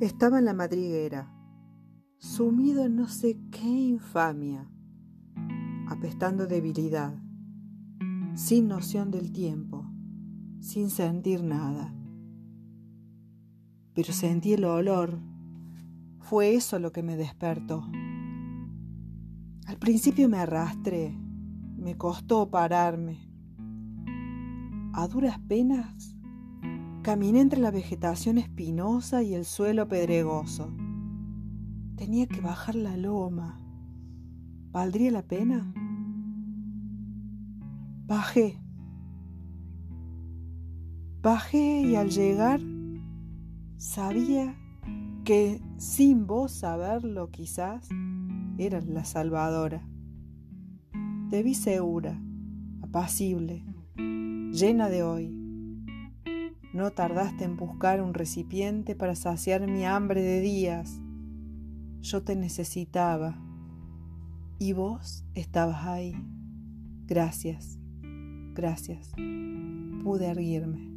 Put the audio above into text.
Estaba en la madriguera, sumido en no sé qué infamia, apestando debilidad, sin noción del tiempo, sin sentir nada. Pero sentí el olor, fue eso lo que me despertó. Al principio me arrastré, me costó pararme. A duras penas Caminé entre la vegetación espinosa y el suelo pedregoso. Tenía que bajar la loma. ¿Valdría la pena? Bajé. Bajé y al llegar sabía que sin vos saberlo quizás era la salvadora. Te vi segura, apacible, llena de hoy no tardaste en buscar un recipiente para saciar mi hambre de días. Yo te necesitaba y vos estabas ahí. Gracias, gracias. Pude erguirme.